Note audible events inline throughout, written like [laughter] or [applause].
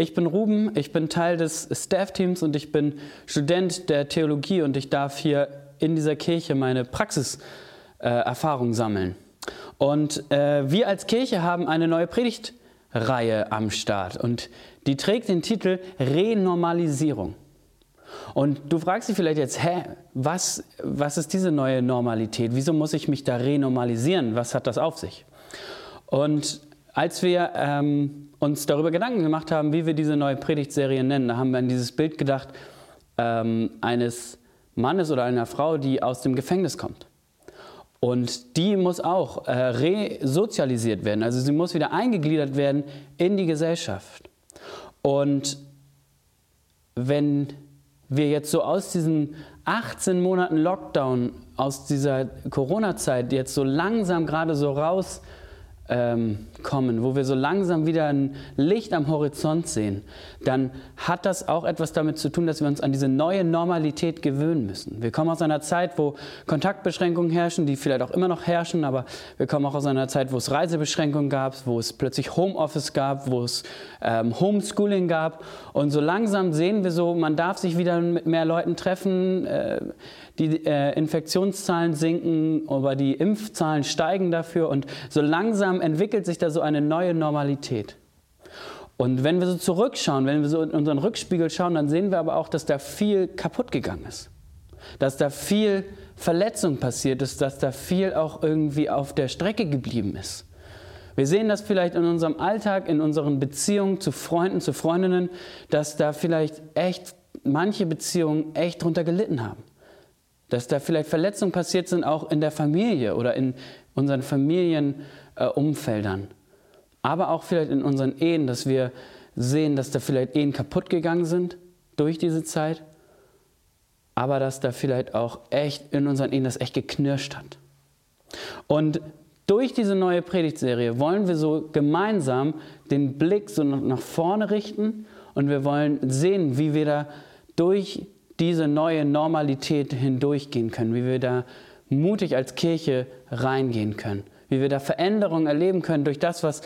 Ich bin Ruben, ich bin Teil des Staff-Teams und ich bin Student der Theologie und ich darf hier in dieser Kirche meine Praxiserfahrung äh, sammeln. Und äh, wir als Kirche haben eine neue Predigtreihe am Start und die trägt den Titel Renormalisierung. Und du fragst dich vielleicht jetzt, hä, was, was ist diese neue Normalität? Wieso muss ich mich da renormalisieren? Was hat das auf sich? Und als wir ähm, uns darüber Gedanken gemacht haben, wie wir diese neue Predigtserie nennen, da haben wir an dieses Bild gedacht ähm, eines Mannes oder einer Frau, die aus dem Gefängnis kommt. Und die muss auch äh, resozialisiert werden, also sie muss wieder eingegliedert werden in die Gesellschaft. Und wenn wir jetzt so aus diesen 18 Monaten Lockdown, aus dieser Corona-Zeit jetzt so langsam gerade so raus ähm, kommen, wo wir so langsam wieder ein Licht am Horizont sehen, dann hat das auch etwas damit zu tun, dass wir uns an diese neue Normalität gewöhnen müssen. Wir kommen aus einer Zeit, wo Kontaktbeschränkungen herrschen, die vielleicht auch immer noch herrschen, aber wir kommen auch aus einer Zeit, wo es Reisebeschränkungen gab, wo es plötzlich Homeoffice gab, wo es ähm, Homeschooling gab. Und so langsam sehen wir so, man darf sich wieder mit mehr Leuten treffen. Äh, die äh, Infektionszahlen sinken, aber die Impfzahlen steigen dafür und so langsam entwickelt sich da so eine neue Normalität. Und wenn wir so zurückschauen, wenn wir so in unseren Rückspiegel schauen, dann sehen wir aber auch, dass da viel kaputt gegangen ist. Dass da viel Verletzung passiert ist, dass da viel auch irgendwie auf der Strecke geblieben ist. Wir sehen das vielleicht in unserem Alltag, in unseren Beziehungen zu Freunden, zu Freundinnen, dass da vielleicht echt manche Beziehungen echt drunter gelitten haben dass da vielleicht Verletzungen passiert sind, auch in der Familie oder in unseren Familienumfeldern. Äh, aber auch vielleicht in unseren Ehen, dass wir sehen, dass da vielleicht Ehen kaputt gegangen sind durch diese Zeit, aber dass da vielleicht auch echt in unseren Ehen das echt geknirscht hat. Und durch diese neue Predigtserie wollen wir so gemeinsam den Blick so nach vorne richten und wir wollen sehen, wie wir da durch diese neue Normalität hindurchgehen können, wie wir da mutig als Kirche reingehen können, wie wir da Veränderungen erleben können durch das, was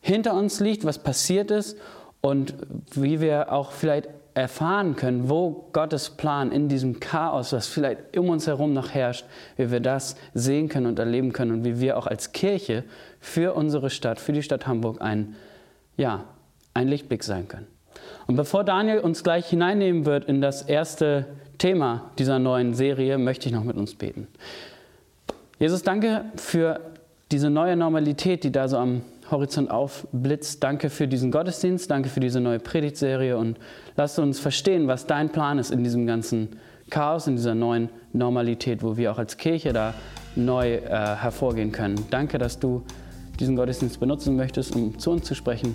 hinter uns liegt, was passiert ist und wie wir auch vielleicht erfahren können, wo Gottes Plan in diesem Chaos, was vielleicht um uns herum noch herrscht, wie wir das sehen können und erleben können und wie wir auch als Kirche für unsere Stadt, für die Stadt Hamburg ein, ja, ein Lichtblick sein können. Und bevor Daniel uns gleich hineinnehmen wird in das erste Thema dieser neuen Serie, möchte ich noch mit uns beten. Jesus, danke für diese neue Normalität, die da so am Horizont aufblitzt. Danke für diesen Gottesdienst, danke für diese neue Predigtserie und lass uns verstehen, was dein Plan ist in diesem ganzen Chaos, in dieser neuen Normalität, wo wir auch als Kirche da neu äh, hervorgehen können. Danke, dass du diesen Gottesdienst benutzen möchtest, um zu uns zu sprechen.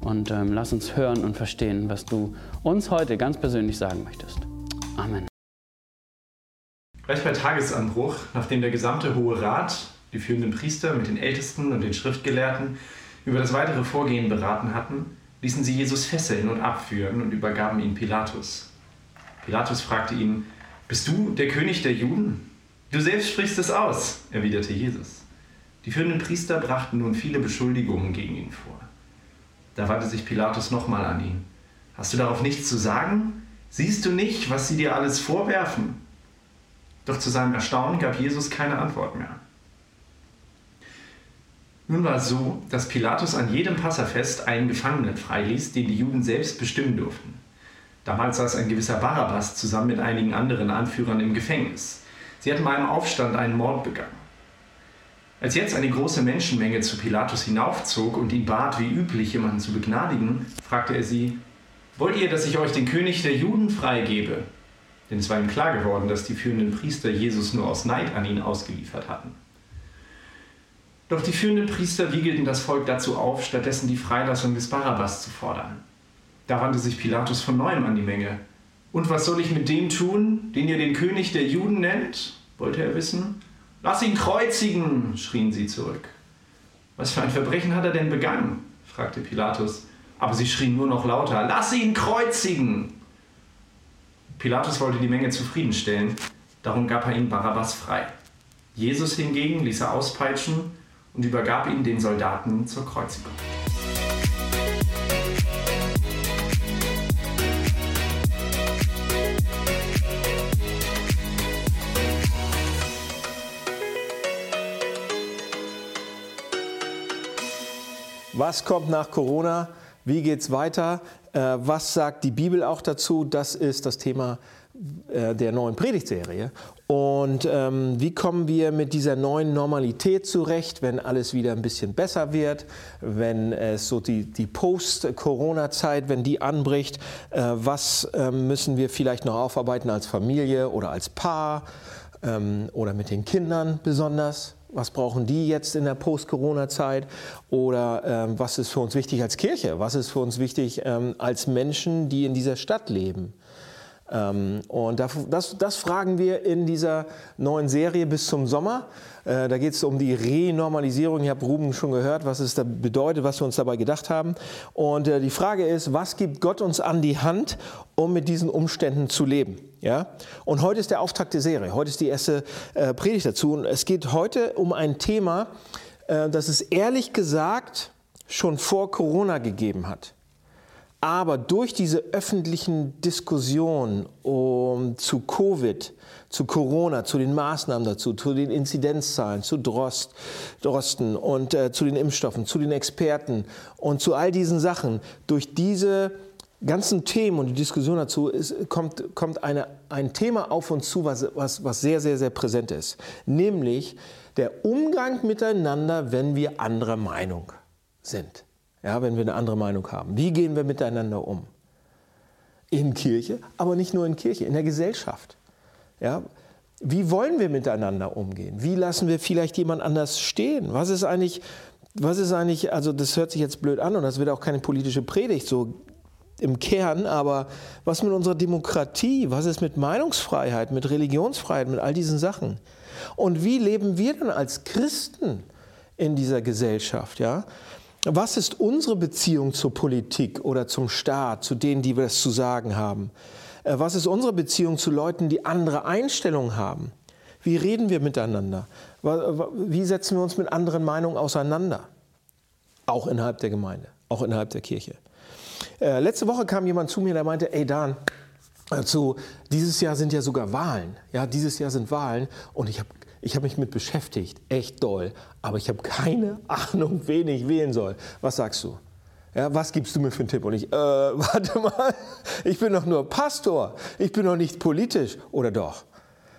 Und ähm, lass uns hören und verstehen, was du uns heute ganz persönlich sagen möchtest. Amen. Gleich bei Tagesanbruch, nachdem der gesamte Hohe Rat, die führenden Priester mit den Ältesten und den Schriftgelehrten über das weitere Vorgehen beraten hatten, ließen sie Jesus fesseln und abführen und übergaben ihn Pilatus. Pilatus fragte ihn, Bist du der König der Juden? Du selbst sprichst es aus, erwiderte Jesus. Die führenden Priester brachten nun viele Beschuldigungen gegen ihn vor. Da wandte sich Pilatus nochmal an ihn. Hast du darauf nichts zu sagen? Siehst du nicht, was sie dir alles vorwerfen? Doch zu seinem Erstaunen gab Jesus keine Antwort mehr. Nun war es so, dass Pilatus an jedem Passafest einen Gefangenen freiließ, den die Juden selbst bestimmen durften. Damals saß ein gewisser Barabbas zusammen mit einigen anderen Anführern im Gefängnis. Sie hatten bei einem Aufstand einen Mord begangen. Als jetzt eine große Menschenmenge zu Pilatus hinaufzog und ihn bat, wie üblich jemanden zu begnadigen, fragte er sie, Wollt ihr, dass ich euch den König der Juden freigebe? Denn es war ihm klar geworden, dass die führenden Priester Jesus nur aus Neid an ihn ausgeliefert hatten. Doch die führenden Priester wiegelten das Volk dazu auf, stattdessen die Freilassung des Barabbas zu fordern. Da wandte sich Pilatus von neuem an die Menge. Und was soll ich mit dem tun, den ihr den König der Juden nennt? wollte er wissen. Lass ihn kreuzigen, schrien sie zurück. Was für ein Verbrechen hat er denn begangen? fragte Pilatus. Aber sie schrien nur noch lauter, lass ihn kreuzigen! Pilatus wollte die Menge zufriedenstellen, darum gab er ihm Barabbas frei. Jesus hingegen ließ er auspeitschen und übergab ihn den Soldaten zur Kreuzigung. Was kommt nach Corona? Wie geht es weiter? Äh, was sagt die Bibel auch dazu? Das ist das Thema äh, der neuen Predigtserie. Und ähm, wie kommen wir mit dieser neuen Normalität zurecht, wenn alles wieder ein bisschen besser wird, wenn es so die, die Post-Corona-Zeit, wenn die anbricht, äh, was äh, müssen wir vielleicht noch aufarbeiten als Familie oder als Paar ähm, oder mit den Kindern besonders? Was brauchen die jetzt in der Post-Corona-Zeit? Oder ähm, was ist für uns wichtig als Kirche? Was ist für uns wichtig ähm, als Menschen, die in dieser Stadt leben? Ähm, und das, das, fragen wir in dieser neuen Serie bis zum Sommer. Äh, da geht es um die Renormalisierung. Ich habe Ruben schon gehört, was es da bedeutet, was wir uns dabei gedacht haben. Und äh, die Frage ist, was gibt Gott uns an die Hand, um mit diesen Umständen zu leben? Ja? Und heute ist der Auftakt der Serie. Heute ist die erste äh, Predigt dazu. Und es geht heute um ein Thema, das es ehrlich gesagt schon vor Corona gegeben hat. Aber durch diese öffentlichen Diskussionen um, zu Covid, zu Corona, zu den Maßnahmen dazu, zu den Inzidenzzahlen, zu Drost, Drosten und äh, zu den Impfstoffen, zu den Experten und zu all diesen Sachen, durch diese ganzen Themen und die Diskussion dazu ist, kommt, kommt eine, ein Thema auf uns zu, was, was, was sehr, sehr, sehr präsent ist. Nämlich der Umgang miteinander, wenn wir anderer Meinung sind ja, wenn wir eine andere Meinung haben. Wie gehen wir miteinander um? In Kirche, aber nicht nur in Kirche, in der Gesellschaft. Ja, wie wollen wir miteinander umgehen? Wie lassen wir vielleicht jemand anders stehen? Was ist eigentlich, was ist eigentlich, also das hört sich jetzt blöd an und das wird auch keine politische Predigt so im Kern, aber was mit unserer Demokratie, was ist mit Meinungsfreiheit, mit Religionsfreiheit, mit all diesen Sachen? Und wie leben wir dann als Christen in dieser Gesellschaft? Ja? Was ist unsere Beziehung zur Politik oder zum Staat, zu denen, die wir es zu sagen haben? Äh, was ist unsere Beziehung zu Leuten, die andere Einstellungen haben? Wie reden wir miteinander? Wie setzen wir uns mit anderen Meinungen auseinander? Auch innerhalb der Gemeinde, auch innerhalb der Kirche. Äh, letzte Woche kam jemand zu mir, der meinte, ey Dan, also dieses Jahr sind ja sogar Wahlen. Ja, dieses Jahr sind Wahlen und ich habe ich habe mich mit beschäftigt, echt doll, aber ich habe keine [laughs] Ahnung, wen ich wählen soll. Was sagst du? Ja, was gibst du mir für einen Tipp? Und ich, äh, [laughs] warte mal, ich bin doch nur Pastor, ich bin doch nicht politisch, oder doch?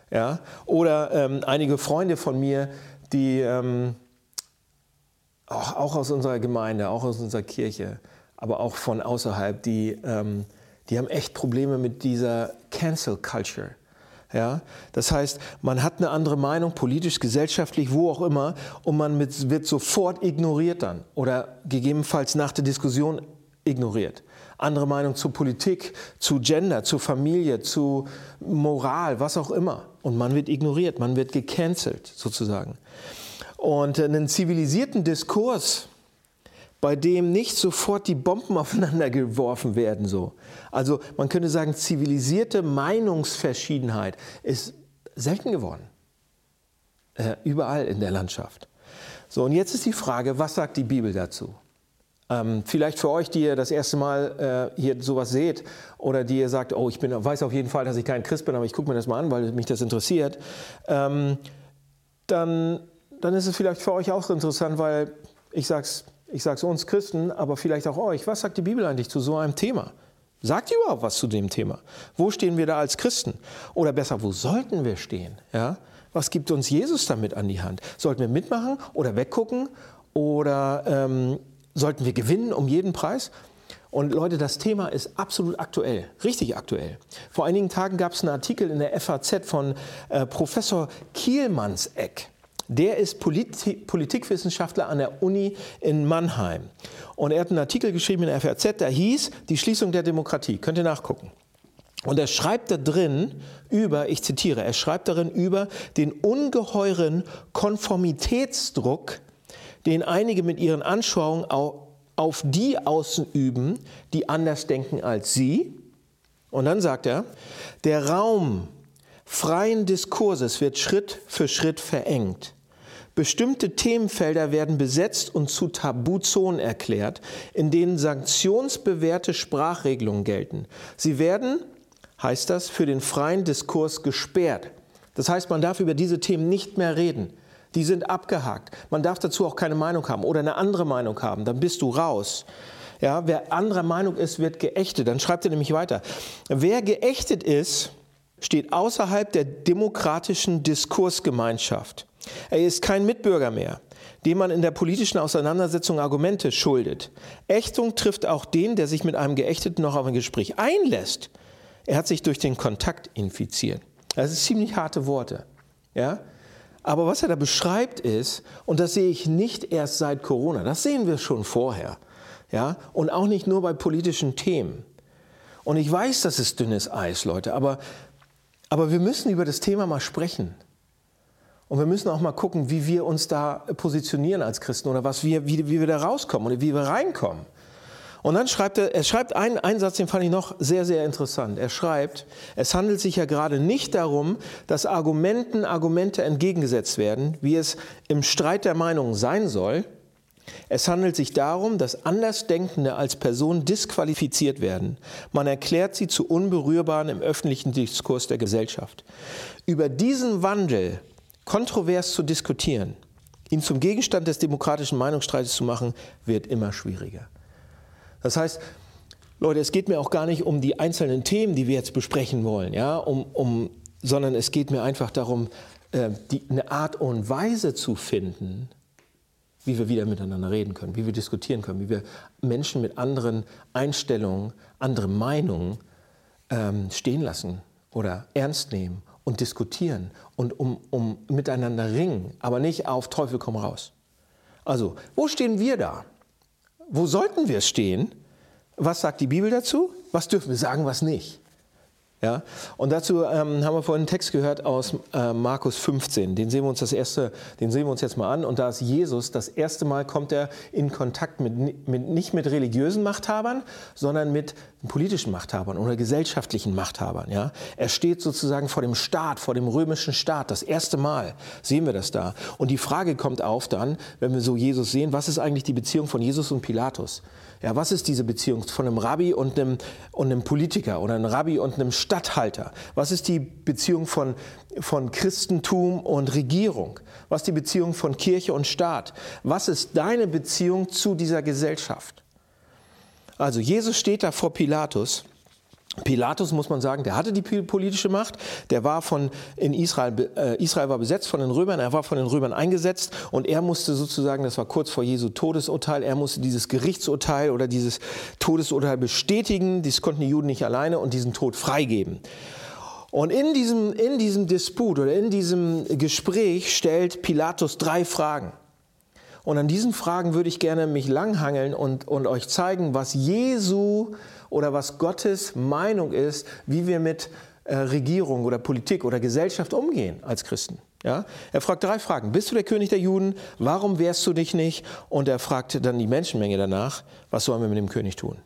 Ja? Oder ähm, einige Freunde von mir, die ähm, auch, aus unserer Gemeinde, auch aus unserer Kirche, aber auch von außerhalb, die, ähm, die haben echt Probleme mit dieser Cancel Culture. Ja? Das heißt, man hat eine andere Meinung, politisch, gesellschaftlich, wo auch immer, und man mit, wird sofort ignoriert dann oder gegebenenfalls nach der Diskussion ignoriert. Andere Meinung zur Politik, zu Gender, zu Familie, zu Moral, was auch immer. Und man wird ignoriert, man wird gecancelt sozusagen. Und einen zivilisierten Diskurs, bei dem nicht sofort die Bomben [laughs] aufeinander geworfen werden. So. Also man könnte sagen, zivilisierte Meinungsverschiedenheit ist selten geworden. Äh, überall in der Landschaft. So, und jetzt ist die Frage, was sagt die Bibel dazu? Ähm, vielleicht für euch, die ihr das erste Mal äh, hier sowas seht oder die ihr sagt, oh, ich bin, weiß auf jeden Fall, dass ich kein Christ bin, aber ich gucke mir das mal an, weil mich das interessiert, ähm, dann, dann ist es vielleicht für euch auch interessant, weil ich sage es ich sage es uns Christen, aber vielleicht auch euch, was sagt die Bibel eigentlich zu so einem Thema? Sagt ihr überhaupt was zu dem Thema? Wo stehen wir da als Christen? Oder besser, wo sollten wir stehen? Ja? Was gibt uns Jesus damit an die Hand? Sollten wir mitmachen oder weggucken? Oder ähm, sollten wir gewinnen um jeden Preis? Und Leute, das Thema ist absolut aktuell, richtig aktuell. Vor einigen Tagen gab es einen Artikel in der FAZ von äh, Professor Kielmannseck. Der ist Polit Politikwissenschaftler an der Uni in Mannheim. Und er hat einen Artikel geschrieben in der FAZ, der hieß Die Schließung der Demokratie. Könnt ihr nachgucken. Und er schreibt da drin über, ich zitiere, er schreibt darin über den ungeheuren Konformitätsdruck, den einige mit ihren Anschauungen auf die ausüben, die anders denken als sie. Und dann sagt er, der Raum freien Diskurses wird Schritt für Schritt verengt. Bestimmte Themenfelder werden besetzt und zu Tabuzonen erklärt, in denen sanktionsbewährte Sprachregelungen gelten. Sie werden, heißt das, für den freien Diskurs gesperrt. Das heißt, man darf über diese Themen nicht mehr reden. Die sind abgehakt. Man darf dazu auch keine Meinung haben oder eine andere Meinung haben. Dann bist du raus. Ja, wer anderer Meinung ist, wird geächtet. Dann schreibt er nämlich weiter. Wer geächtet ist, steht außerhalb der demokratischen Diskursgemeinschaft. Er ist kein Mitbürger mehr, dem man in der politischen Auseinandersetzung Argumente schuldet. Ächtung trifft auch den, der sich mit einem Geächteten noch auf ein Gespräch einlässt. Er hat sich durch den Kontakt infiziert. Das sind ziemlich harte Worte. Ja? Aber was er da beschreibt ist, und das sehe ich nicht erst seit Corona, das sehen wir schon vorher. Ja? Und auch nicht nur bei politischen Themen. Und ich weiß, das ist dünnes Eis, Leute, aber, aber wir müssen über das Thema mal sprechen. Und wir müssen auch mal gucken, wie wir uns da positionieren als Christen oder was wir, wie, wie wir da rauskommen oder wie wir reinkommen. Und dann schreibt er, er schreibt einen, einen Satz, den fand ich noch sehr, sehr interessant. Er schreibt, es handelt sich ja gerade nicht darum, dass Argumenten Argumente entgegengesetzt werden, wie es im Streit der Meinungen sein soll, es handelt sich darum, dass Andersdenkende als Person disqualifiziert werden. Man erklärt sie zu Unberührbaren im öffentlichen Diskurs der Gesellschaft. Über diesen Wandel kontrovers zu diskutieren, ihn zum Gegenstand des demokratischen Meinungsstreites zu machen, wird immer schwieriger. Das heißt, Leute, es geht mir auch gar nicht um die einzelnen Themen, die wir jetzt besprechen wollen, ja, um, um, sondern es geht mir einfach darum, äh, die, eine Art und Weise zu finden, wie wir wieder miteinander reden können, wie wir diskutieren können, wie wir Menschen mit anderen Einstellungen, anderen Meinungen ähm, stehen lassen oder ernst nehmen und diskutieren und um, um miteinander ringen, aber nicht auf Teufel komm raus. Also, wo stehen wir da? Wo sollten wir stehen? Was sagt die Bibel dazu? Was dürfen wir sagen, was nicht? Ja? Und dazu ähm, haben wir vorhin einen Text gehört aus äh, Markus 15. Den sehen wir uns das erste, den sehen wir uns jetzt mal an. Und da ist Jesus, das erste Mal kommt er in Kontakt mit, mit, nicht mit religiösen Machthabern, sondern mit politischen Machthabern oder gesellschaftlichen Machthabern. Ja? Er steht sozusagen vor dem Staat, vor dem römischen Staat. Das erste Mal sehen wir das da. Und die Frage kommt auf dann, wenn wir so Jesus sehen, was ist eigentlich die Beziehung von Jesus und Pilatus? Ja, was ist diese Beziehung von einem Rabbi und einem, und einem Politiker oder einem Rabbi und einem Statthalter? Was ist die Beziehung von, von Christentum und Regierung? Was ist die Beziehung von Kirche und Staat? Was ist deine Beziehung zu dieser Gesellschaft? Also Jesus steht da vor Pilatus Pilatus, muss man sagen, der hatte die politische Macht, der war von in Israel, äh, Israel war besetzt von den Römern, er war von den Römern eingesetzt und er musste sozusagen, das war kurz vor Jesu Todesurteil, er musste dieses Gerichtsurteil oder dieses Todesurteil bestätigen, dies konnten die Juden nicht alleine und diesen Tod freigeben. Und in diesem, in diesem Disput oder in diesem Gespräch stellt Pilatus drei Fragen. Und an diesen Fragen würde ich gerne mich langhangeln und, und euch zeigen, was Jesu oder was Gottes Meinung ist, wie wir mit äh, Regierung oder Politik oder Gesellschaft umgehen als Christen. Ja? Er fragt drei Fragen. Bist du der König der Juden? Warum wehrst du dich nicht? Und er fragt dann die Menschenmenge danach, was sollen wir mit dem König tun?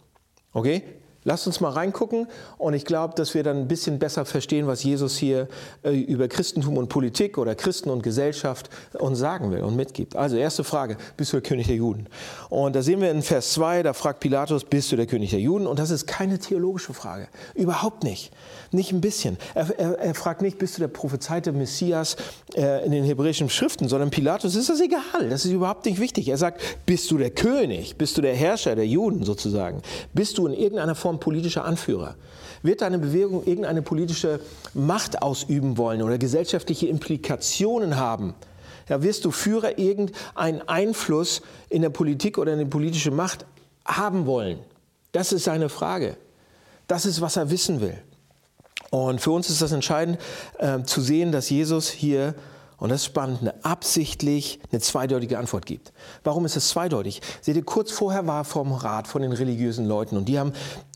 Okay? Lasst uns mal reingucken und ich glaube, dass wir dann ein bisschen besser verstehen, was Jesus hier äh, über Christentum und Politik oder Christen und Gesellschaft uns sagen will und mitgibt. Also erste Frage, bist du der König der Juden? Und da sehen wir in Vers 2, da fragt Pilatus, bist du der König der Juden? Und das ist keine theologische Frage, überhaupt nicht. Nicht ein bisschen. Er, er, er fragt nicht, bist du der prophezeite Messias äh, in den hebräischen Schriften, sondern Pilatus ist das egal, das ist überhaupt nicht wichtig. Er sagt, bist du der König? Bist du der Herrscher der Juden sozusagen? Bist du in irgendeiner Form politischer Anführer? Wird deine Bewegung irgendeine politische Macht ausüben wollen oder gesellschaftliche Implikationen haben? Ja, wirst du Führer irgendeinen Einfluss in der Politik oder in die politische Macht haben wollen? Das ist seine Frage. Das ist, was er wissen will. Und für uns ist das entscheidend äh, zu sehen, dass Jesus hier, und das ist spannend, eine absichtlich eine zweideutige Antwort gibt. Warum ist es zweideutig? Seht ihr, kurz vorher war vom Rat von den religiösen Leuten und die haben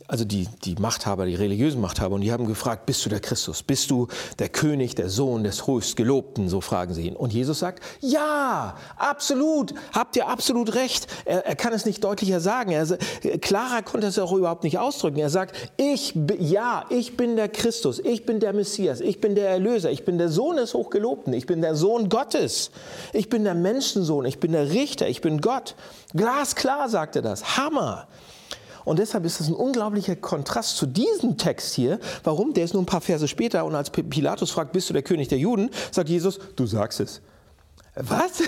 also die, die Machthaber, die religiösen Machthaber, und die haben gefragt, bist du der Christus? Bist du der König, der Sohn des Höchstgelobten? So fragen sie ihn. Und Jesus sagt, ja, absolut, habt ihr absolut recht. Er, er kann es nicht deutlicher sagen. Er, klarer konnte es auch überhaupt nicht ausdrücken. Er sagt, ich, ja, ich bin der Christus, ich bin der Messias, ich bin der Erlöser, ich bin der Sohn des Hochgelobten, ich bin der Sohn Gottes, ich bin der Menschensohn, ich bin der Richter, ich bin Gott. Glasklar sagt er das. Hammer. Und deshalb ist das ein unglaublicher Kontrast zu diesem Text hier. Warum? Der ist nur ein paar Verse später und als Pilatus fragt, bist du der König der Juden, sagt Jesus, du sagst es. Was? [laughs]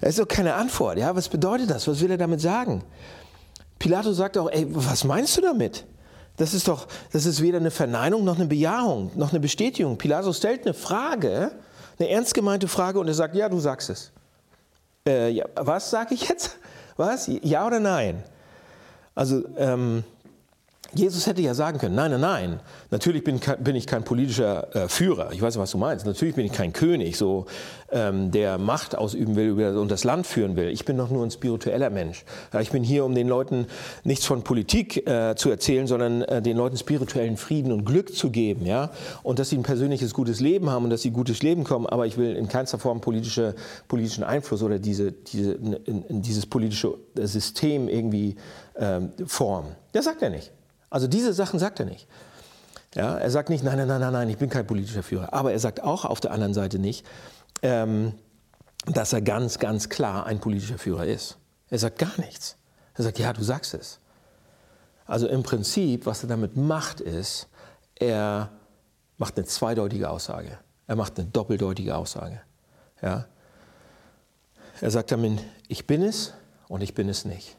Das ist doch keine Antwort. Ja, was bedeutet das? Was will er damit sagen? Pilatus sagt auch, ey, was meinst du damit? Das ist doch, das ist weder eine Verneinung noch eine Bejahung, noch eine Bestätigung. Pilatus stellt eine Frage, eine ernst gemeinte Frage und er sagt, ja, du sagst es. Äh, ja, was sage ich jetzt? Was? Ja oder nein? Also ähm, Jesus hätte ja sagen können, nein, nein, nein, natürlich bin, bin ich kein politischer äh, Führer, ich weiß, was du meinst, natürlich bin ich kein König, so, ähm, der Macht ausüben will und das Land führen will. Ich bin doch nur ein spiritueller Mensch. Ich bin hier, um den Leuten nichts von Politik äh, zu erzählen, sondern äh, den Leuten spirituellen Frieden und Glück zu geben. Ja? Und dass sie ein persönliches gutes Leben haben und dass sie gutes Leben kommen, aber ich will in keinster Form politische, politischen Einfluss oder diese, diese, in, in dieses politische System irgendwie ähm, formen. Das sagt er nicht. Also diese Sachen sagt er nicht. Ja, er sagt nicht, nein, nein, nein, nein, nein, ich bin kein politischer Führer. Aber er sagt auch auf der anderen Seite nicht, ähm, dass er ganz, ganz klar ein politischer Führer ist. Er sagt gar nichts. Er sagt, ja, du sagst es. Also im Prinzip, was er damit macht, ist, er macht eine zweideutige Aussage. Er macht eine doppeldeutige Aussage. Ja? Er sagt damit, ich bin es und ich bin es nicht.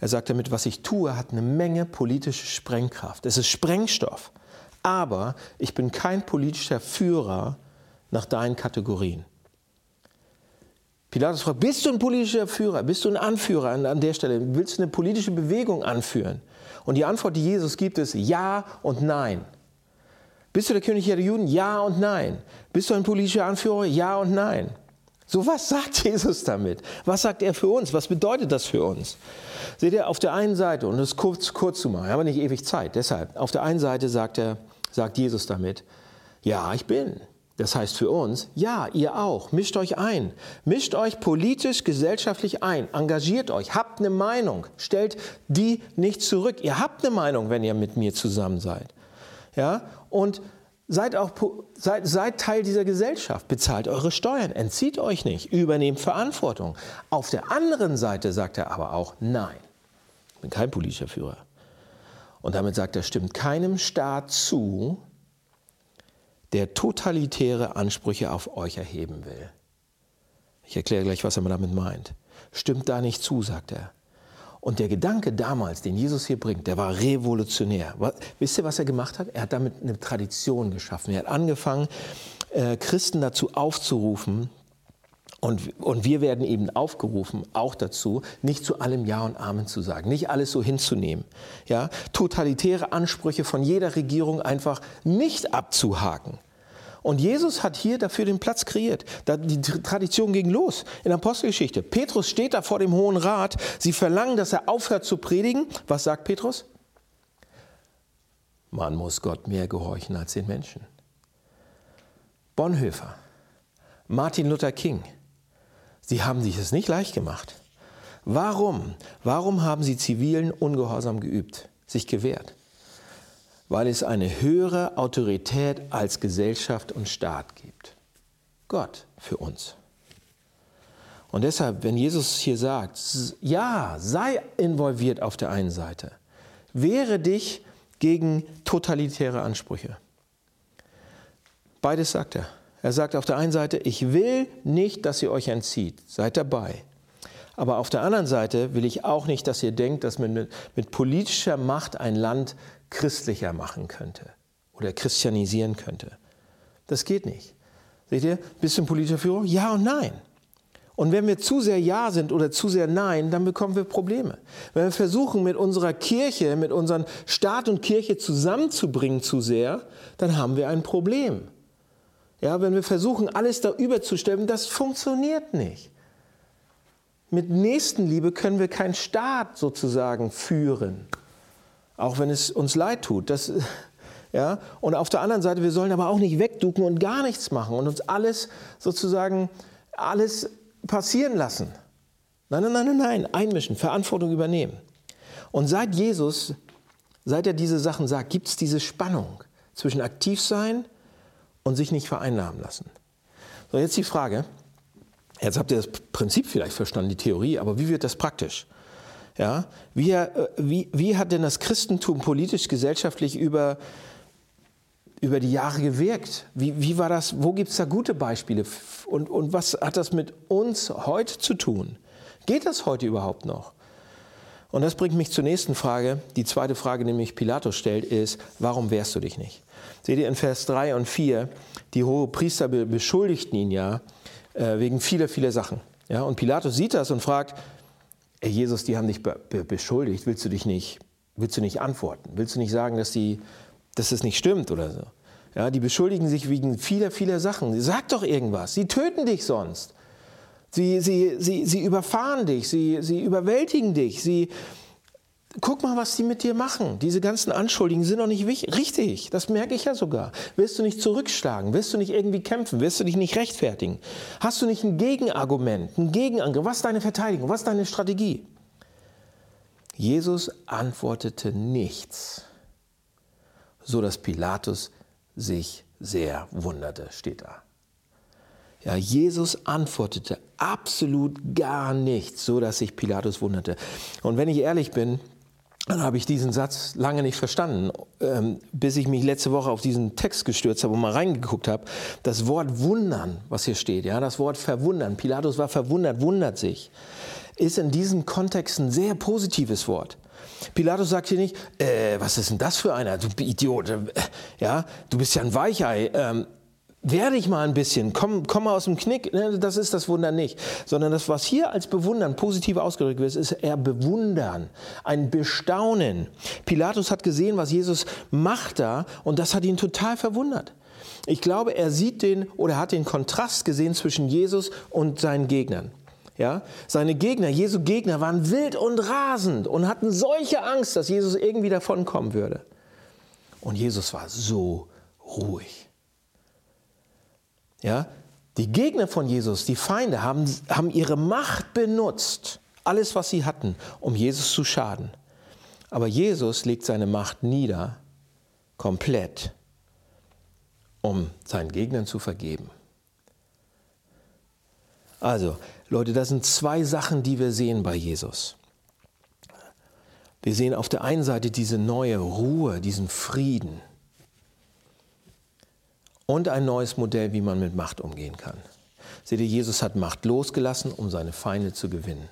Er sagt damit, was ich tue, hat eine Menge politische Sprengkraft. Es ist Sprengstoff. Aber ich bin kein politischer Führer nach deinen Kategorien. Pilatus fragt, bist du ein politischer Führer? Bist du ein Anführer an, an der Stelle? Willst du eine politische Bewegung anführen? Und die Antwort, die Jesus gibt, ist Ja und Nein. Bist du der König der Juden? Ja und nein. Bist du ein politischer Anführer? Ja und nein. So was sagt [laughs] Jesus damit? Was sagt er für uns? Was bedeutet das für uns? Seht ihr, auf der einen Seite, und das kurz, kurz zu machen, wir haben nicht ewig Zeit, deshalb, auf der einen Seite sagt, er, sagt Jesus damit, ja, ich bin. Das heißt für uns, ja, ihr auch, mischt euch ein, mischt euch politisch, gesellschaftlich ein, engagiert euch, habt eine Meinung, stellt die nicht zurück. Ihr habt eine Meinung, wenn ihr mit mir zusammen seid. Ja? Und Seid, auch, seid, seid Teil dieser Gesellschaft, bezahlt eure Steuern, entzieht euch nicht, übernehmt Verantwortung. Auf der anderen Seite sagt er aber auch, nein, ich bin kein politischer Führer. Und damit sagt er, stimmt keinem Staat zu, der totalitäre Ansprüche auf euch erheben will. Ich erkläre gleich, was er damit meint. Stimmt da nicht zu, sagt er. Und der Gedanke damals, den Jesus hier bringt, der war revolutionär. Wisst ihr, was er gemacht hat? Er hat damit eine Tradition geschaffen. Er hat angefangen, äh, Christen dazu aufzurufen, und, und wir werden eben aufgerufen, auch dazu, nicht zu allem Ja und Amen zu sagen, nicht alles so hinzunehmen. Ja? Totalitäre Ansprüche von jeder Regierung einfach nicht abzuhaken. Und Jesus hat hier dafür den Platz kreiert. Die Tradition ging los in der Apostelgeschichte. Petrus steht da vor dem Hohen Rat. Sie verlangen, dass er aufhört zu predigen. Was sagt Petrus? Man muss Gott mehr gehorchen als den Menschen. Bonhoeffer, Martin Luther King, sie haben sich es nicht leicht gemacht. Warum? Warum haben sie zivilen Ungehorsam geübt, sich gewehrt? Weil es eine höhere Autorität als Gesellschaft und Staat gibt. Gott für uns. Und deshalb, wenn Jesus hier sagt, ja, sei involviert auf der einen Seite, wehre dich gegen totalitäre Ansprüche. Beides sagt er. Er sagt auf der einen Seite, ich will nicht, dass ihr euch entzieht, seid dabei. Aber auf der anderen Seite will ich auch nicht, dass ihr denkt, dass man mit, mit politischer Macht ein Land christlicher machen könnte oder christianisieren könnte. Das geht nicht. Seht ihr, ein politischer Führer? Ja und nein. Und wenn wir zu sehr Ja sind oder zu sehr Nein, dann bekommen wir Probleme. Wenn wir versuchen, mit unserer Kirche, mit unserem Staat und Kirche zusammenzubringen zu sehr, dann haben wir ein Problem. Ja, wenn wir versuchen, alles da überzustellen, das funktioniert nicht. Mit Nächstenliebe können wir keinen Staat sozusagen führen auch wenn es uns leid tut. Das, ja? Und auf der anderen Seite, wir sollen aber auch nicht wegducken und gar nichts machen und uns alles sozusagen, alles passieren lassen. Nein, nein, nein, nein, nein, einmischen, Verantwortung übernehmen. Und seit Jesus, seit er diese Sachen sagt, gibt es diese Spannung zwischen aktiv sein und sich nicht vereinnahmen lassen. So, jetzt die Frage, jetzt habt ihr das Prinzip vielleicht verstanden, die Theorie, aber wie wird das praktisch? Ja? Wie, äh, wie, wie hat denn das Christentum politisch, gesellschaftlich über über die Jahre gewirkt? Wie, wie war das? Wo gibt es da gute Beispiele? Und, und was hat das mit uns heute zu tun? Geht das heute überhaupt noch? Und das bringt mich zur nächsten Frage. Die zweite Frage, die mich Pilatus stellt, ist, warum wehrst du dich nicht? Seht ihr in Vers 3 und 4, die hohe Priester beschuldigten ihn ja äh, wegen vieler, vieler Sachen. Ja, und Pilatus sieht das und fragt, Jesus, die haben dich be beschuldigt, willst du dich nicht, willst du nicht antworten? Willst du nicht sagen, dass, die, dass das nicht stimmt oder so? Ja, die beschuldigen sich wegen vieler, vieler Sachen. Sag doch irgendwas, sie töten dich sonst. Sie, sie, sie, sie überfahren dich, sie, sie überwältigen dich, sie, Guck mal, was die mit dir machen. Diese ganzen Anschuldigungen sind doch nicht richtig. Das merke ich ja sogar. Wirst du nicht zurückschlagen? Wirst du nicht irgendwie kämpfen? Wirst du dich nicht rechtfertigen? Hast du nicht ein Gegenargument, ein Gegenangriff? Was ist deine Verteidigung? Was ist deine Strategie? Jesus antwortete nichts, so dass Pilatus sich sehr wunderte, steht da. Ja, Jesus antwortete absolut gar nichts, so dass sich Pilatus wunderte. Und wenn ich ehrlich bin, dann habe ich diesen Satz lange nicht verstanden, ähm, bis ich mich letzte Woche auf diesen Text gestürzt habe und mal reingeguckt habe. Das Wort wundern, was hier steht, ja, das Wort verwundern, Pilatus war verwundert, wundert sich, ist in diesem Kontext ein sehr positives Wort. Pilatus sagt hier nicht, äh, was ist denn das für einer, du Idiot, äh, ja, du bist ja ein Weichei. Ähm, Wehr dich mal ein bisschen, komm, komm mal aus dem Knick. Ne, das ist das Wunder nicht. Sondern das, was hier als Bewundern positiv ausgedrückt wird, ist eher Bewundern, ein Bestaunen. Pilatus hat gesehen, was Jesus macht da und das hat ihn total verwundert. Ich glaube, er sieht den oder hat den Kontrast gesehen zwischen Jesus und seinen Gegnern. Ja, seine Gegner, Jesu Gegner waren wild und rasend und hatten solche Angst, dass Jesus irgendwie davonkommen würde. Und Jesus war so ruhig. Ja? Die Gegner von Jesus, die Feinde, haben, haben ihre Macht benutzt, alles, was sie hatten, um Jesus zu schaden. Aber Jesus legt seine Macht nieder, komplett, um seinen Gegnern zu vergeben. Also, Leute, das sind zwei Sachen, die wir sehen bei Jesus. Wir sehen auf der einen Seite diese neue Ruhe, diesen Frieden und ein neues Modell, wie man mit Macht umgehen kann. Seht ihr, Jesus hat Macht losgelassen, um seine Feinde zu gewinnen.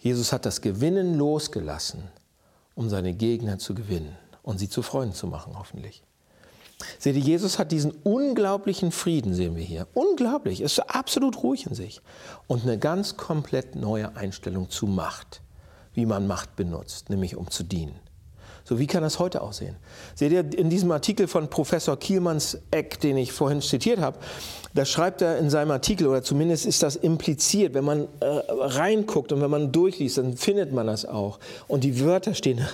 Jesus hat das Gewinnen losgelassen, um seine Gegner zu gewinnen und sie zu Freunden zu machen, hoffentlich. Seht ihr, Jesus hat diesen unglaublichen Frieden, sehen wir hier. Unglaublich, ist absolut ruhig in sich. Und eine ganz komplett neue Einstellung zu Macht, wie man Macht benutzt, nämlich um zu dienen. So, wie kann das heute aussehen? Seht ihr, in diesem Artikel von Professor Kielmanns Eck, den ich vorhin zitiert habe, da schreibt er in seinem Artikel, oder zumindest ist das impliziert, wenn man äh, reinguckt und wenn man durchliest, dann findet man das auch. Und die Wörter stehen,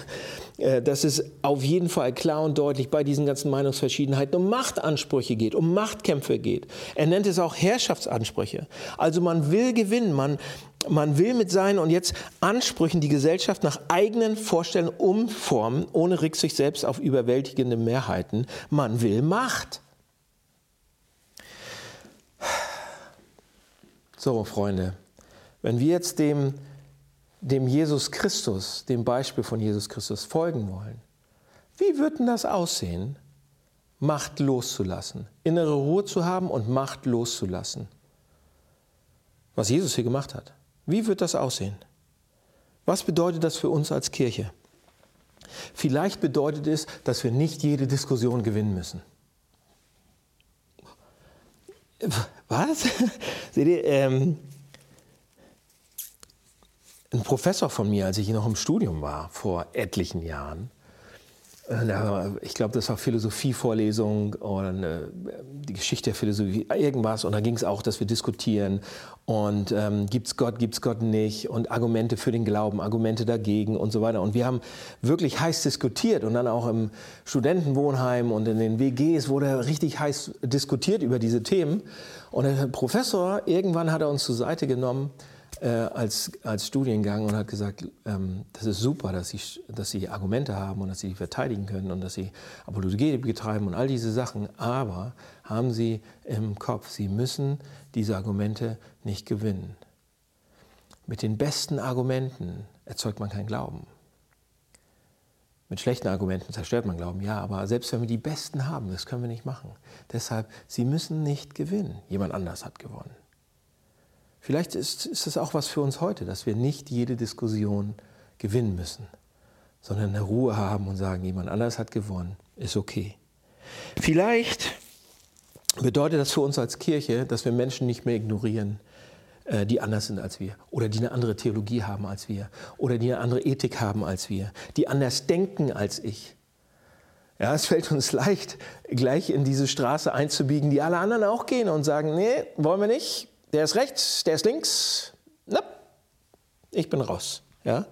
dass es auf jeden Fall klar und deutlich bei diesen ganzen Meinungsverschiedenheiten um Machtansprüche geht, um Machtkämpfe geht. Er nennt es auch Herrschaftsansprüche. Also man will gewinnen, man, man will mit seinen und jetzt Ansprüchen die Gesellschaft nach eigenen Vorstellungen umformen, ohne Rücksicht selbst auf überwältigende Mehrheiten. Man will Macht. So, Freunde, wenn wir jetzt dem, dem Jesus Christus, dem Beispiel von Jesus Christus folgen wollen, wie wird denn das aussehen, Macht loszulassen, innere Ruhe zu haben und Macht loszulassen? Was Jesus hier gemacht hat. Wie wird das aussehen? Was bedeutet das für uns als Kirche? Vielleicht bedeutet es, dass wir nicht jede Diskussion gewinnen müssen. [laughs] Was? [laughs] Seht ihr, ähm, ein Professor von mir, als ich noch im Studium war, vor etlichen Jahren, äh, ich glaube, das war Philosophievorlesung oder die Geschichte der Philosophie, irgendwas. Und da ging es auch, dass wir diskutieren und ähm, gibt es Gott, gibt es Gott nicht und Argumente für den Glauben, Argumente dagegen und so weiter. Und wir haben wirklich heiß diskutiert und dann auch im Studentenwohnheim und in den WGs wurde richtig heiß diskutiert über diese Themen. Und der Professor, irgendwann hat er uns zur Seite genommen äh, als, als Studiengang und hat gesagt, ähm, das ist super, dass sie, dass sie Argumente haben und dass sie die verteidigen können und dass sie Apologie betreiben und all diese Sachen. Aber haben sie im Kopf, sie müssen diese Argumente nicht gewinnen. Mit den besten Argumenten erzeugt man keinen Glauben. Mit schlechten Argumenten zerstört man Glauben, ja, aber selbst wenn wir die besten haben, das können wir nicht machen. Deshalb, sie müssen nicht gewinnen. Jemand anders hat gewonnen. Vielleicht ist, ist es auch was für uns heute, dass wir nicht jede Diskussion gewinnen müssen, sondern eine Ruhe haben und sagen, jemand anders hat gewonnen, ist okay. Vielleicht bedeutet das für uns als Kirche, dass wir Menschen nicht mehr ignorieren, äh, die anders sind als wir oder die eine andere Theologie haben als wir oder die eine andere Ethik haben als wir, die anders denken als ich. Ja, es fällt uns leicht, gleich in diese Straße einzubiegen, die alle anderen auch gehen und sagen, nee, wollen wir nicht, der ist rechts, der ist links, na, ich bin raus. Ja?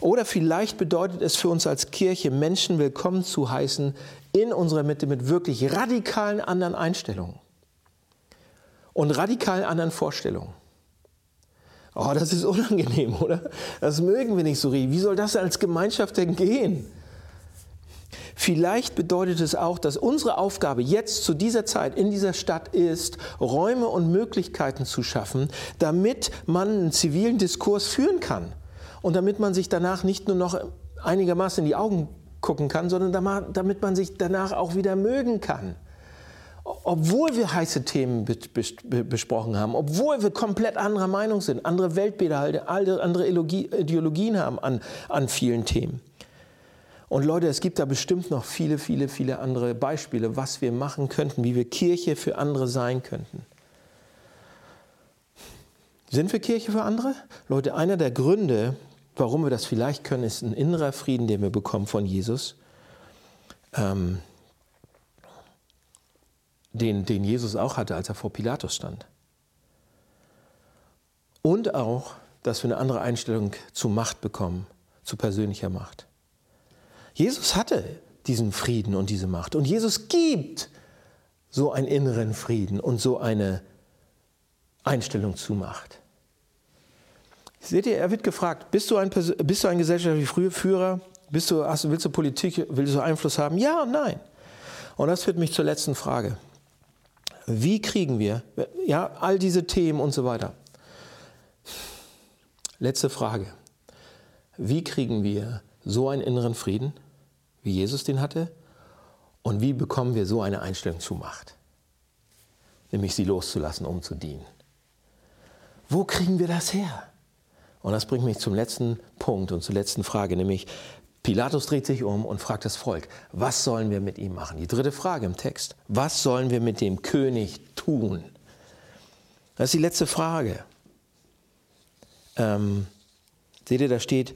Oder vielleicht bedeutet es für uns als Kirche, Menschen willkommen zu heißen in unserer Mitte mit wirklich radikalen anderen Einstellungen und radikal anderen Vorstellungen. Oh, das ist unangenehm, [laughs] oder? Das mögen wir nicht so richtig. Wie soll das als Gemeinschaft denn gehen? Vielleicht bedeutet es auch, dass unsere Aufgabe jetzt zu dieser Zeit in dieser Stadt ist, Räume und Möglichkeiten zu schaffen, damit man einen zivilen Diskurs führen kann und damit man sich danach nicht nur noch einigermaßen in die Augen gucken kann, sondern damit man sich danach auch wieder mögen kann obwohl wir heiße Themen besprochen haben, obwohl wir komplett anderer Meinung sind, andere Weltbilder, andere Ideologien haben an, an vielen Themen. Und Leute, es gibt da bestimmt noch viele, viele, viele andere Beispiele, was wir machen könnten, wie wir Kirche für andere sein könnten. Sind wir Kirche für andere? Leute, einer der Gründe, warum wir das vielleicht können, ist ein innerer Frieden, den wir bekommen von Jesus. Ähm, den, den Jesus auch hatte, als er vor Pilatus stand. Und auch, dass wir eine andere Einstellung zu Macht bekommen, zu persönlicher Macht. Jesus hatte diesen Frieden und diese Macht. Und Jesus gibt so einen inneren Frieden und so eine Einstellung zu Macht. Seht ihr, er wird gefragt, bist du ein, bist du ein gesellschaftlicher Führer? Bist du, hast, willst du Politik, willst du Einfluss haben? Ja und nein. Und das führt mich zur letzten Frage. Wie kriegen wir, ja, all diese Themen und so weiter. Letzte Frage. Wie kriegen wir so einen inneren Frieden, wie Jesus den hatte? Und wie bekommen wir so eine Einstellung zu Macht? Nämlich sie loszulassen, um zu dienen. Wo kriegen wir das her? Und das bringt mich zum letzten Punkt und zur letzten Frage, nämlich Pilatus dreht sich um und fragt das Volk, was sollen wir mit ihm machen? Die dritte Frage im Text, was sollen wir mit dem König tun? Das ist die letzte Frage. Ähm, seht ihr, da steht,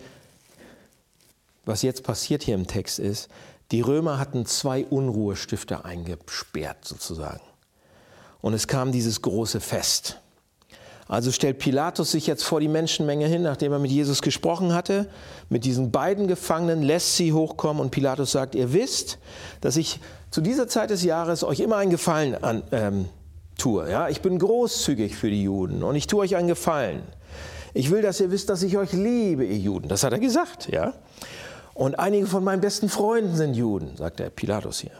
was jetzt passiert hier im Text ist, die Römer hatten zwei Unruhestifter eingesperrt sozusagen. Und es kam dieses große Fest. Also stellt Pilatus sich jetzt vor die Menschenmenge hin, nachdem er mit Jesus gesprochen hatte, mit diesen beiden Gefangenen, lässt sie hochkommen und Pilatus sagt, ihr wisst, dass ich zu dieser Zeit des Jahres euch immer einen Gefallen an, ähm, tue. Ja? Ich bin großzügig für die Juden und ich tue euch einen Gefallen. Ich will, dass ihr wisst, dass ich euch liebe, ihr Juden. Das hat er gesagt. Ja? Und einige von meinen besten Freunden sind Juden, sagt der Pilatus hier.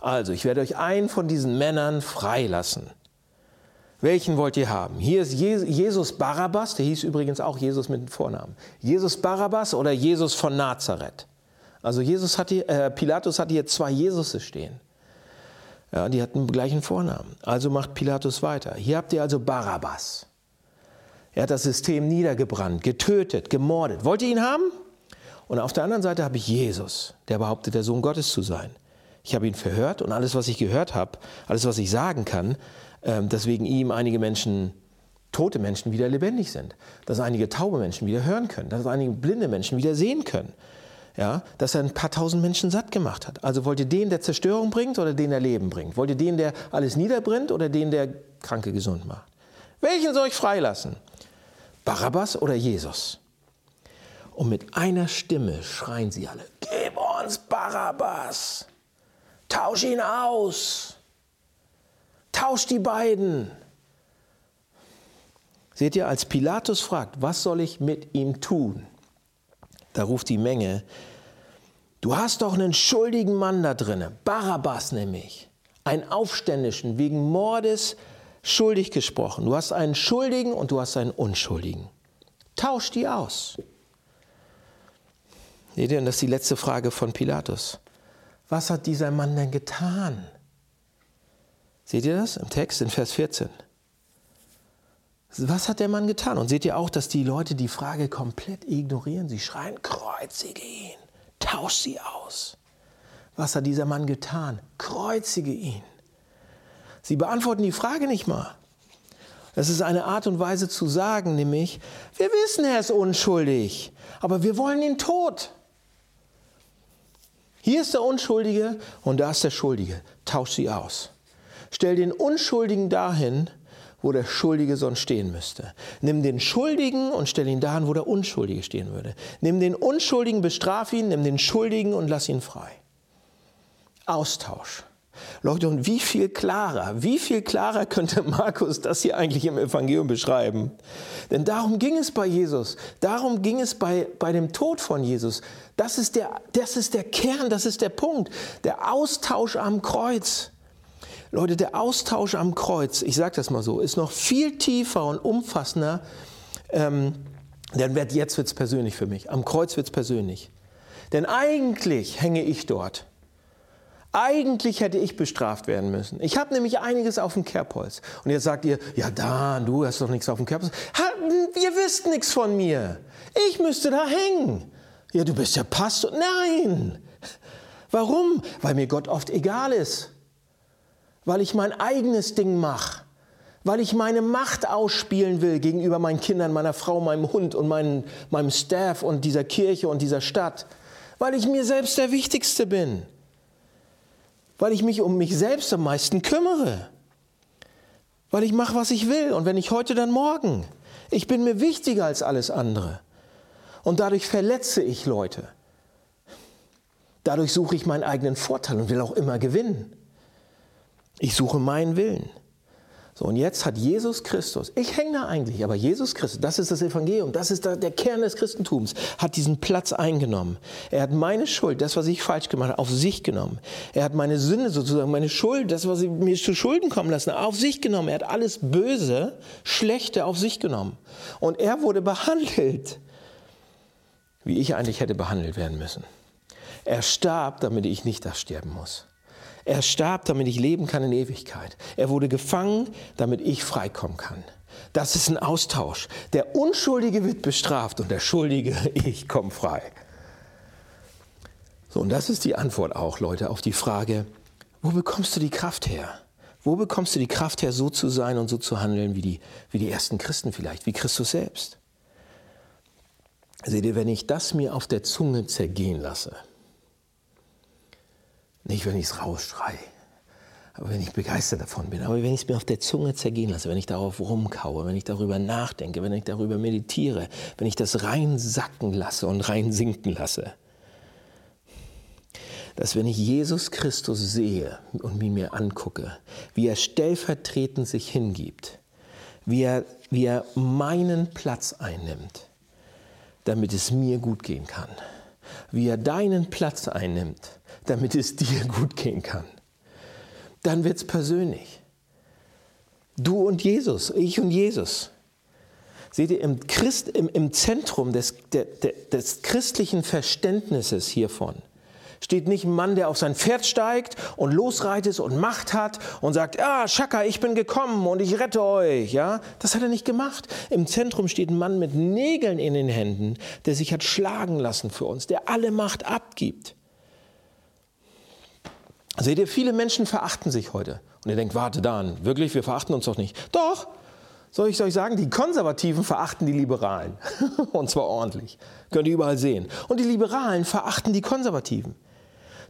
Also, ich werde euch einen von diesen Männern freilassen. Welchen wollt ihr haben? Hier ist Jesus Barabbas, der hieß übrigens auch Jesus mit dem Vornamen. Jesus Barabbas oder Jesus von Nazareth. Also Jesus hat äh, Pilatus hatte hier zwei Jesuses stehen. Ja, die hatten den gleichen Vornamen. Also macht Pilatus weiter. Hier habt ihr also Barabbas. Er hat das System niedergebrannt, getötet, gemordet. Wollt ihr ihn haben? Und auf der anderen Seite habe ich Jesus, der behauptet, der Sohn Gottes zu sein. Ich habe ihn verhört und alles, was ich gehört habe, alles, was ich sagen kann, ähm, dass wegen ihm einige Menschen, tote Menschen wieder lebendig sind, dass einige taube Menschen wieder hören können, dass einige blinde Menschen wieder sehen können. Ja, dass er ein paar tausend Menschen satt gemacht hat. Also wollt ihr den, der Zerstörung bringt oder den, der Leben bringt? Wollt ihr den, der alles niederbrennt oder den, der Kranke gesund macht? Welchen soll ich freilassen? Barabbas oder Jesus? Und mit einer Stimme schreien sie alle, gib uns Barabbas, tausch ihn aus. Tausch die beiden. Seht ihr, als Pilatus fragt, was soll ich mit ihm tun? Da ruft die Menge, du hast doch einen schuldigen Mann da drinne, Barabbas nämlich, einen Aufständischen wegen Mordes schuldig gesprochen. Du hast einen Schuldigen und du hast einen Unschuldigen. Tausch die aus. Seht ihr, und das ist die letzte Frage von Pilatus. Was hat dieser Mann denn getan? Seht ihr das im Text in Vers 14? Was hat der Mann getan? Und seht ihr auch, dass die Leute die Frage komplett ignorieren? Sie schreien, kreuzige ihn, tausch sie aus. Was hat dieser Mann getan? Kreuzige ihn. Sie beantworten die Frage nicht mal. Das ist eine Art und Weise zu sagen, nämlich, wir wissen, er ist unschuldig, aber wir wollen ihn tot. Hier ist der Unschuldige und da ist der Schuldige. Tausch sie aus. Stell den Unschuldigen dahin, wo der Schuldige sonst stehen müsste. Nimm den Schuldigen und stell ihn dahin, wo der Unschuldige stehen würde. Nimm den Unschuldigen, bestraf ihn, nimm den Schuldigen und lass ihn frei. Austausch. Leute, und wie viel klarer, wie viel klarer könnte [laughs] Markus das hier eigentlich im Evangelium beschreiben? Denn darum ging es bei Jesus, darum ging es bei, bei dem Tod von Jesus. Das ist, der, das ist der Kern, das ist der Punkt, der Austausch am Kreuz. Leute, der Austausch am Kreuz, ich sage das mal so, ist noch viel tiefer und umfassender. Ähm, denn jetzt wird es persönlich für mich. Am Kreuz wird es persönlich. Denn eigentlich hänge ich dort. Eigentlich hätte ich bestraft werden müssen. Ich habe nämlich einiges auf dem Kerbholz. Und jetzt sagt ihr, ja Dan, du hast doch nichts auf dem Kerbholz. Ihr wisst nichts von mir. Ich müsste da hängen. Ja, du bist ja Pastor. Nein. Warum? Weil mir Gott oft egal ist. Weil ich mein eigenes Ding mache. Weil ich meine Macht ausspielen will gegenüber meinen Kindern, meiner Frau, meinem Hund und meinen, meinem Staff und dieser Kirche und dieser Stadt. Weil ich mir selbst der Wichtigste bin weil ich mich um mich selbst am meisten kümmere. Weil ich mache, was ich will. Und wenn ich heute, dann morgen. Ich bin mir wichtiger als alles andere. Und dadurch verletze ich Leute. Dadurch suche ich meinen eigenen Vorteil und will auch immer gewinnen. Ich suche meinen Willen. So, und jetzt hat Jesus Christus, ich hänge da eigentlich, aber Jesus Christus, das ist das Evangelium, das ist der Kern des Christentums, hat diesen Platz eingenommen. Er hat meine Schuld, das, was ich falsch gemacht habe, auf sich genommen. Er hat meine Sünde sozusagen, meine Schuld, das, was ich mir zu Schulden kommen lassen, auf sich genommen. Er hat alles Böse, Schlechte auf sich genommen. Und er wurde behandelt, wie ich eigentlich hätte behandelt werden müssen. Er starb, damit ich nicht das sterben muss. Er starb, damit ich leben kann in Ewigkeit. Er wurde gefangen, damit ich freikommen kann. Das ist ein Austausch. Der Unschuldige wird bestraft und der Schuldige, [laughs] ich komme frei. So, und das ist die Antwort auch, Leute, auf die Frage, wo bekommst du die Kraft her? Wo bekommst du die Kraft her, so zu sein und so zu handeln wie die, wie die ersten Christen vielleicht, wie Christus selbst? Seht ihr, wenn ich das mir auf der Zunge zergehen lasse, nicht, wenn ich es rausschreie, aber wenn ich begeistert davon bin. Aber wenn ich es mir auf der Zunge zergehen lasse, wenn ich darauf rumkaue, wenn ich darüber nachdenke, wenn ich darüber meditiere, wenn ich das rein sacken lasse und rein sinken lasse, dass wenn ich Jesus Christus sehe und ihn mir angucke, wie er stellvertretend sich hingibt, wie er, wie er meinen Platz einnimmt, damit es mir gut gehen kann, wie er deinen Platz einnimmt, damit es dir gut gehen kann. Dann wird es persönlich. Du und Jesus, ich und Jesus. Seht ihr, im, Christ, im, im Zentrum des, der, des christlichen Verständnisses hiervon steht nicht ein Mann, der auf sein Pferd steigt und losreitet und Macht hat und sagt, ah, Schaka, ich bin gekommen und ich rette euch. Ja, das hat er nicht gemacht. Im Zentrum steht ein Mann mit Nägeln in den Händen, der sich hat schlagen lassen für uns, der alle Macht abgibt. Seht ihr, viele Menschen verachten sich heute. Und ihr denkt, warte, Dan, wirklich, wir verachten uns doch nicht. Doch, soll ich euch sagen, die Konservativen verachten die Liberalen. [laughs] Und zwar ordentlich. Könnt ihr überall sehen. Und die Liberalen verachten die Konservativen.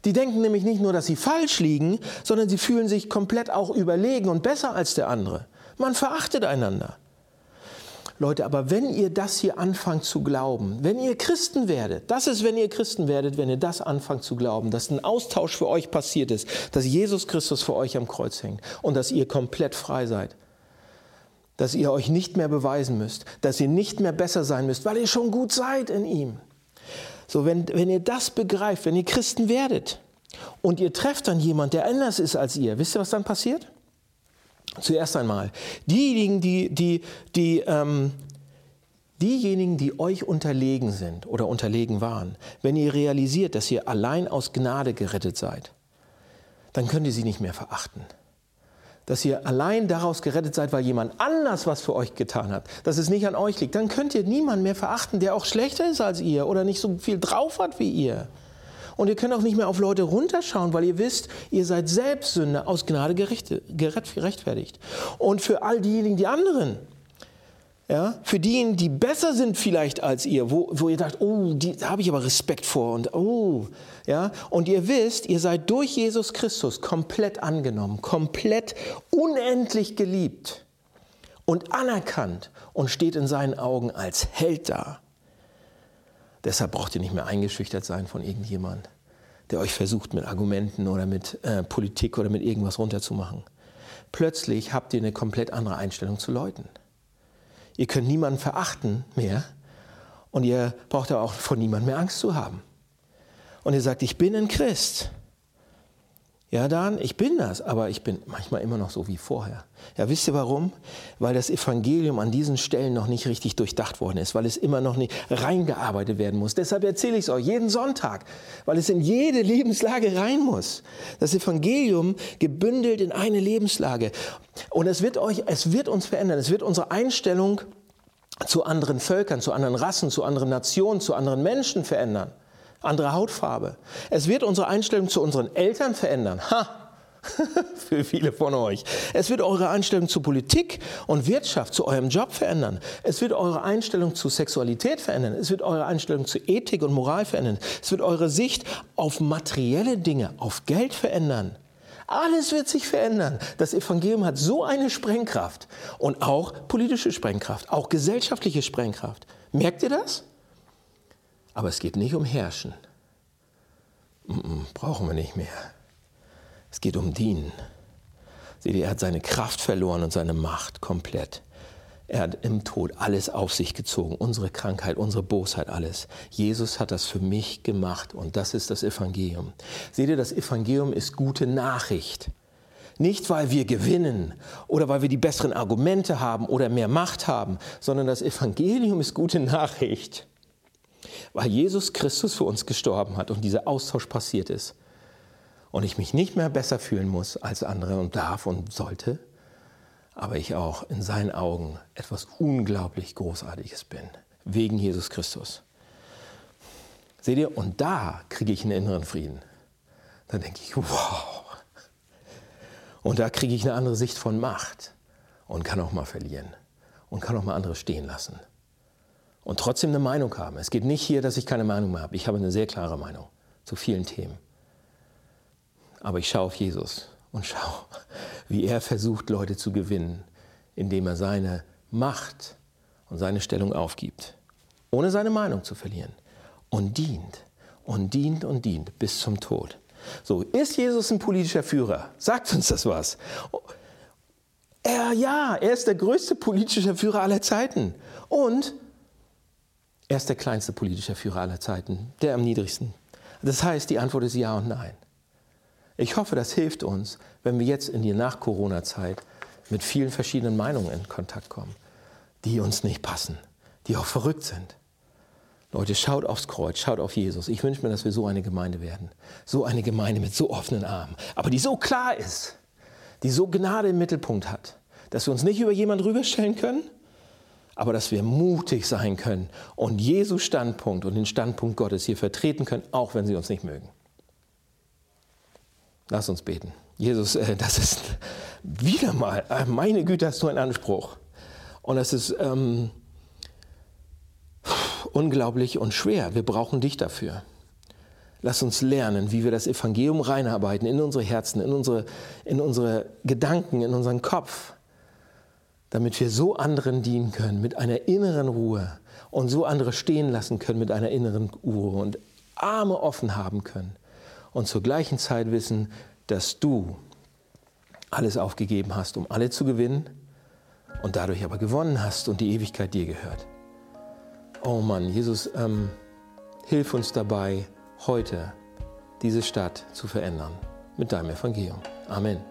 Die denken nämlich nicht nur, dass sie falsch liegen, sondern sie fühlen sich komplett auch überlegen und besser als der andere. Man verachtet einander. Leute, aber wenn ihr das hier anfangt zu glauben, wenn ihr Christen werdet, das ist, wenn ihr Christen werdet, wenn ihr das anfangt zu glauben, dass ein Austausch für euch passiert ist, dass Jesus Christus für euch am Kreuz hängt und dass ihr komplett frei seid, dass ihr euch nicht mehr beweisen müsst, dass ihr nicht mehr besser sein müsst, weil ihr schon gut seid in ihm. So, wenn, wenn ihr das begreift, wenn ihr Christen werdet und ihr trefft dann jemand, der anders ist als ihr, wisst ihr, was dann passiert? Zuerst einmal, diejenigen, die, die, die ähm, Diejenigen, die euch unterlegen sind oder unterlegen waren, wenn ihr realisiert, dass ihr allein aus Gnade gerettet seid, dann könnt ihr sie nicht mehr verachten. Dass ihr allein daraus gerettet seid, weil jemand anders was für euch getan hat, dass es nicht an euch liegt, dann könnt ihr niemanden mehr verachten, der auch schlechter ist als ihr oder nicht so viel drauf hat wie ihr. Und ihr könnt auch nicht mehr auf Leute runterschauen, weil ihr wisst, ihr seid selbst Sünder aus Gnade gerechtfertigt. Und für all diejenigen, die anderen, ja, für diejenigen, die besser sind vielleicht als ihr, wo, wo ihr sagt, oh, die, da habe ich aber Respekt vor und oh, ja, und ihr wisst, ihr seid durch Jesus Christus komplett angenommen, komplett unendlich geliebt und anerkannt und steht in seinen Augen als Held da. Deshalb braucht ihr nicht mehr eingeschüchtert sein von irgendjemand, der euch versucht mit Argumenten oder mit äh, Politik oder mit irgendwas runterzumachen. Plötzlich habt ihr eine komplett andere Einstellung zu Leuten. Ihr könnt niemanden verachten mehr und ihr braucht auch von niemandem mehr Angst zu haben. Und ihr sagt, ich bin ein Christ. Ja, dann, ich bin das, aber ich bin manchmal immer noch so wie vorher. Ja, wisst ihr warum? Weil das Evangelium an diesen Stellen noch nicht richtig durchdacht worden ist, weil es immer noch nicht reingearbeitet werden muss. Deshalb erzähle ich es euch jeden Sonntag, weil es in jede Lebenslage rein muss. Das Evangelium gebündelt in eine Lebenslage. Und es wird euch, es wird uns verändern. Es wird unsere Einstellung zu anderen Völkern, zu anderen Rassen, zu anderen Nationen, zu anderen Menschen verändern andere Hautfarbe. Es wird unsere Einstellung zu unseren Eltern verändern. Ha! [laughs] Für viele von euch. Es wird eure Einstellung zu Politik und Wirtschaft, zu eurem Job verändern. Es wird eure Einstellung zu Sexualität verändern. Es wird eure Einstellung zu Ethik und Moral verändern. Es wird eure Sicht auf materielle Dinge, auf Geld verändern. Alles wird sich verändern. Das Evangelium hat so eine Sprengkraft und auch politische Sprengkraft, auch gesellschaftliche Sprengkraft. Merkt ihr das? Aber es geht nicht um Herrschen. brauchen wir nicht mehr. Es geht um Dienen. Seht ihr, er hat seine Kraft verloren und seine Macht komplett. Er hat im Tod alles auf sich gezogen, unsere Krankheit, unsere Bosheit, alles. Jesus hat das für mich gemacht und das ist das Evangelium. Seht ihr, das Evangelium ist gute Nachricht. Nicht, weil wir gewinnen oder weil wir die besseren Argumente haben oder mehr Macht haben, sondern das Evangelium ist gute Nachricht weil Jesus Christus für uns gestorben hat und dieser Austausch passiert ist. Und ich mich nicht mehr besser fühlen muss als andere und darf und sollte, aber ich auch in seinen Augen etwas unglaublich Großartiges bin, wegen Jesus Christus. Seht ihr, und da kriege ich einen inneren Frieden. Da denke ich, wow. Und da kriege ich eine andere Sicht von Macht und kann auch mal verlieren und kann auch mal andere stehen lassen und trotzdem eine Meinung haben. Es geht nicht hier, dass ich keine Meinung mehr habe. Ich habe eine sehr klare Meinung zu vielen Themen. Aber ich schaue auf Jesus und [laughs] schaue, wie er versucht, Leute zu gewinnen, indem er seine Macht und seine Stellung aufgibt, ohne seine Meinung zu verlieren und dient und dient und dient bis zum Tod. So, ist Jesus ein politischer Führer? Sagt uns das was? Er, ja, er ist der größte politische Führer aller Zeiten. Und er ist der kleinste politische Führer aller Zeiten, der am niedrigsten. Das heißt, die Antwort ist ja und nein. Ich hoffe, das hilft uns, wenn wir jetzt in die Nach-Corona-Zeit mit vielen verschiedenen Meinungen in Kontakt kommen, die uns nicht passen, die auch verrückt sind. Leute, schaut aufs Kreuz, schaut auf Jesus. Ich wünsche mir, dass wir so eine Gemeinde werden. So eine Gemeinde mit so offenen Armen, aber die so klar ist, die so Gnade im Mittelpunkt hat, dass wir uns nicht über jemanden rüberstellen können, aber dass wir mutig sein können und Jesu Standpunkt und den Standpunkt Gottes hier vertreten können, auch wenn sie uns nicht mögen. Lass uns beten. Jesus, äh, das ist wieder mal, äh, meine Güte, hast du einen Anspruch. Und das ist ähm, unglaublich und schwer. Wir brauchen dich dafür. Lass uns lernen, wie wir das Evangelium reinarbeiten in unsere Herzen, in unsere, in unsere Gedanken, in unseren Kopf damit wir so anderen dienen können mit einer inneren Ruhe und so andere stehen lassen können mit einer inneren Ruhe und Arme offen haben können und zur gleichen Zeit wissen, dass du alles aufgegeben hast, um alle zu gewinnen und dadurch aber gewonnen hast und die Ewigkeit dir gehört. Oh Mann, Jesus, ähm, hilf uns dabei, heute diese Stadt zu verändern mit deinem Evangelium. Amen.